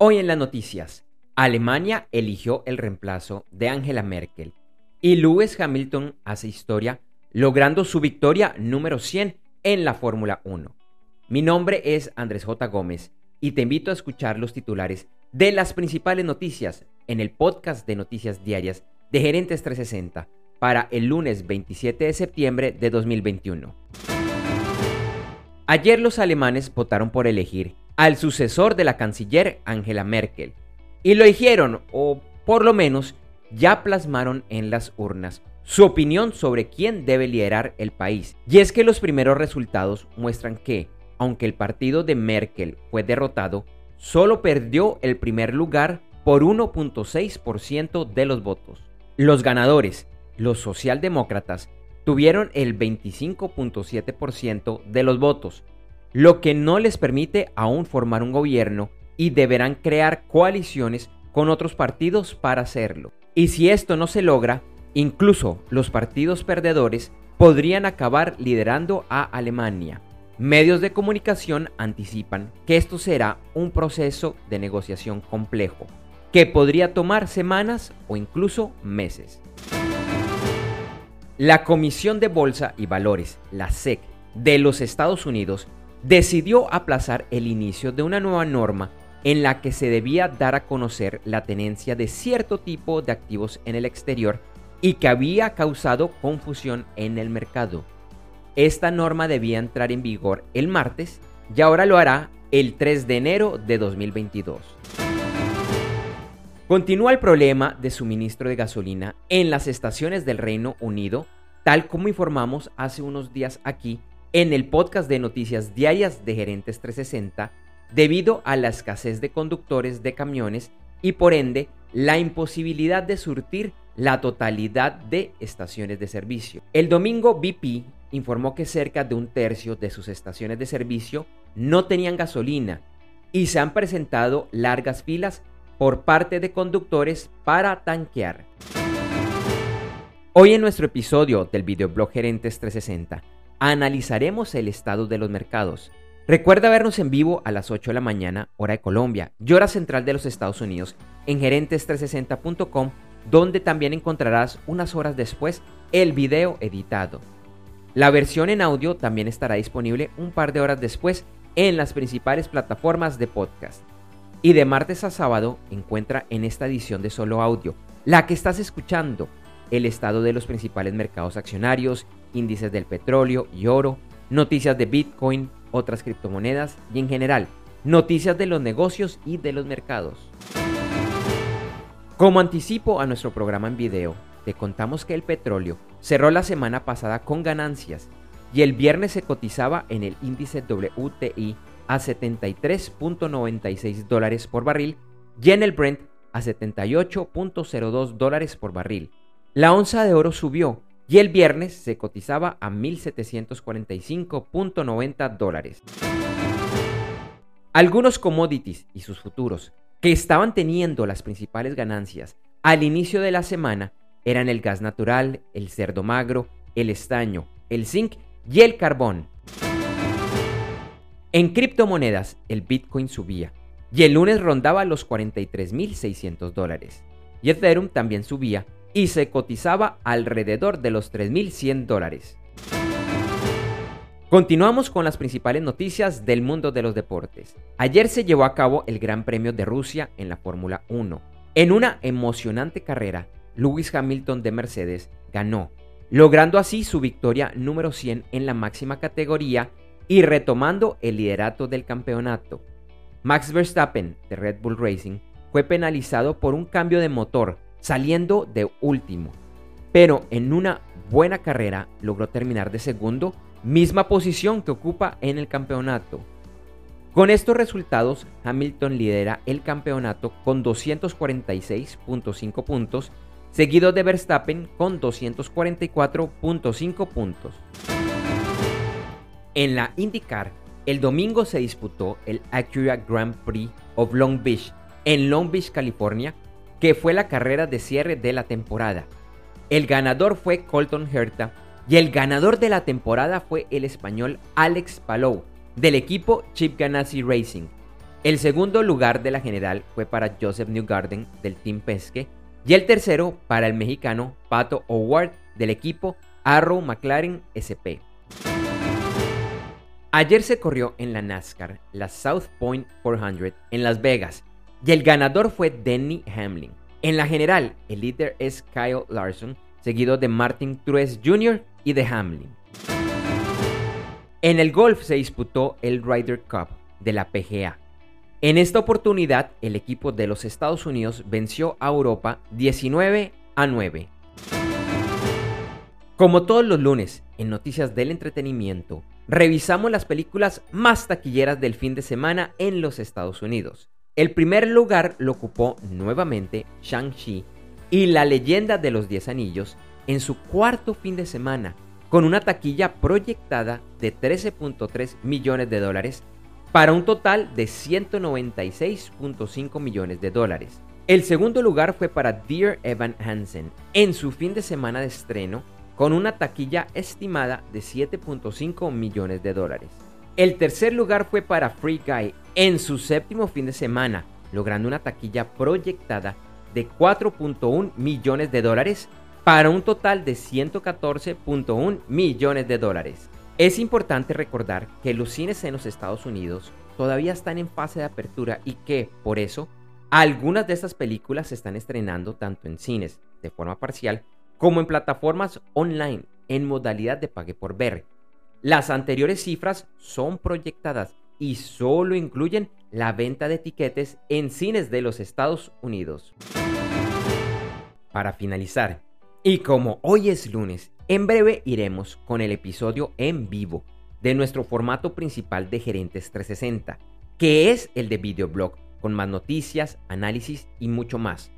Hoy en las noticias, Alemania eligió el reemplazo de Angela Merkel y Lewis Hamilton hace historia logrando su victoria número 100 en la Fórmula 1. Mi nombre es Andrés J. Gómez y te invito a escuchar los titulares de las principales noticias en el podcast de noticias diarias de Gerentes 360 para el lunes 27 de septiembre de 2021. Ayer los alemanes votaron por elegir al sucesor de la canciller Angela Merkel. Y lo dijeron, o por lo menos ya plasmaron en las urnas su opinión sobre quién debe liderar el país. Y es que los primeros resultados muestran que, aunque el partido de Merkel fue derrotado, solo perdió el primer lugar por 1.6% de los votos. Los ganadores, los socialdemócratas, tuvieron el 25.7% de los votos, lo que no les permite aún formar un gobierno y deberán crear coaliciones con otros partidos para hacerlo. Y si esto no se logra, incluso los partidos perdedores podrían acabar liderando a Alemania. Medios de comunicación anticipan que esto será un proceso de negociación complejo, que podría tomar semanas o incluso meses. La Comisión de Bolsa y Valores, la SEC, de los Estados Unidos decidió aplazar el inicio de una nueva norma en la que se debía dar a conocer la tenencia de cierto tipo de activos en el exterior y que había causado confusión en el mercado. Esta norma debía entrar en vigor el martes y ahora lo hará el 3 de enero de 2022. Continúa el problema de suministro de gasolina en las estaciones del Reino Unido, tal como informamos hace unos días aquí en el podcast de noticias diarias de Gerentes 360 debido a la escasez de conductores de camiones y por ende la imposibilidad de surtir la totalidad de estaciones de servicio. El domingo BP informó que cerca de un tercio de sus estaciones de servicio no tenían gasolina y se han presentado largas filas por parte de conductores para tanquear. Hoy en nuestro episodio del videoblog Gerentes 360 analizaremos el estado de los mercados. Recuerda vernos en vivo a las 8 de la mañana, hora de Colombia, y hora central de los Estados Unidos, en gerentes360.com, donde también encontrarás unas horas después el video editado. La versión en audio también estará disponible un par de horas después en las principales plataformas de podcast. Y de martes a sábado encuentra en esta edición de solo audio, la que estás escuchando, el estado de los principales mercados accionarios, índices del petróleo y oro, noticias de Bitcoin, otras criptomonedas y en general, noticias de los negocios y de los mercados. Como anticipo a nuestro programa en video, te contamos que el petróleo cerró la semana pasada con ganancias y el viernes se cotizaba en el índice WTI a 73.96 dólares por barril y en el Brent a 78.02 dólares por barril. La onza de oro subió y el viernes se cotizaba a 1.745.90 dólares. Algunos commodities y sus futuros que estaban teniendo las principales ganancias al inicio de la semana eran el gas natural, el cerdo magro, el estaño, el zinc y el carbón. En criptomonedas, el Bitcoin subía y el lunes rondaba los 43.600 dólares. Y Ethereum también subía y se cotizaba alrededor de los 3.100 dólares. Continuamos con las principales noticias del mundo de los deportes. Ayer se llevó a cabo el Gran Premio de Rusia en la Fórmula 1. En una emocionante carrera, Lewis Hamilton de Mercedes ganó, logrando así su victoria número 100 en la máxima categoría y retomando el liderato del campeonato. Max Verstappen de Red Bull Racing fue penalizado por un cambio de motor saliendo de último, pero en una buena carrera logró terminar de segundo, misma posición que ocupa en el campeonato. Con estos resultados, Hamilton lidera el campeonato con 246.5 puntos, seguido de Verstappen con 244.5 puntos. En la IndyCar, el domingo se disputó el Acura Grand Prix of Long Beach en Long Beach, California, que fue la carrera de cierre de la temporada. El ganador fue Colton Herta y el ganador de la temporada fue el español Alex Palou del equipo Chip Ganassi Racing. El segundo lugar de la general fue para Joseph Newgarden del Team Pesque y el tercero para el mexicano Pato Howard del equipo Arrow McLaren SP. Ayer se corrió en la NASCAR la South Point 400 en Las Vegas y el ganador fue Denny Hamlin. En la general, el líder es Kyle Larson, seguido de Martin Truex Jr. y de Hamlin. En el golf se disputó el Ryder Cup de la PGA. En esta oportunidad, el equipo de los Estados Unidos venció a Europa 19 a 9. Como todos los lunes, en Noticias del Entretenimiento, revisamos las películas más taquilleras del fin de semana en los Estados Unidos. El primer lugar lo ocupó nuevamente Shang-Chi y La leyenda de los Diez Anillos en su cuarto fin de semana, con una taquilla proyectada de 13.3 millones de dólares para un total de 196.5 millones de dólares. El segundo lugar fue para Dear Evan Hansen en su fin de semana de estreno con una taquilla estimada de 7.5 millones de dólares. El tercer lugar fue para Free Guy en su séptimo fin de semana, logrando una taquilla proyectada de 4.1 millones de dólares para un total de 114.1 millones de dólares. Es importante recordar que los cines en los Estados Unidos todavía están en fase de apertura y que, por eso, algunas de estas películas se están estrenando tanto en cines de forma parcial como en plataformas online en modalidad de pague por ver. Las anteriores cifras son proyectadas y solo incluyen la venta de etiquetes en cines de los Estados Unidos. Para finalizar, y como hoy es lunes, en breve iremos con el episodio en vivo de nuestro formato principal de Gerentes 360, que es el de videoblog, con más noticias, análisis y mucho más.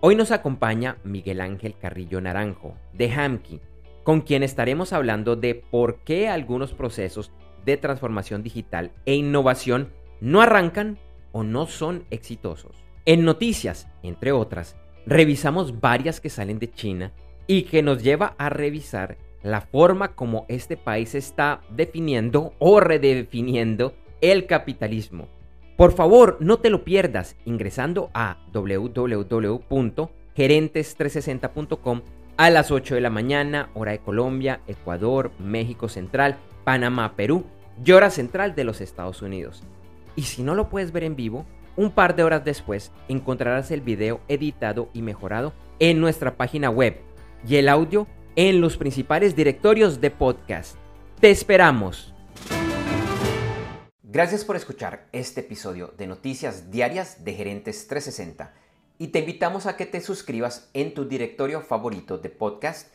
Hoy nos acompaña Miguel Ángel Carrillo Naranjo, de Hamki, con quien estaremos hablando de por qué algunos procesos de transformación digital e innovación no arrancan o no son exitosos. En noticias, entre otras, revisamos varias que salen de China y que nos lleva a revisar la forma como este país está definiendo o redefiniendo el capitalismo por favor, no te lo pierdas ingresando a www.gerentes360.com a las 8 de la mañana, hora de Colombia, Ecuador, México Central, Panamá, Perú y hora central de los Estados Unidos. Y si no lo puedes ver en vivo, un par de horas después encontrarás el video editado y mejorado en nuestra página web y el audio en los principales directorios de podcast. Te esperamos. Gracias por escuchar este episodio de Noticias Diarias de Gerentes 360 y te invitamos a que te suscribas en tu directorio favorito de podcast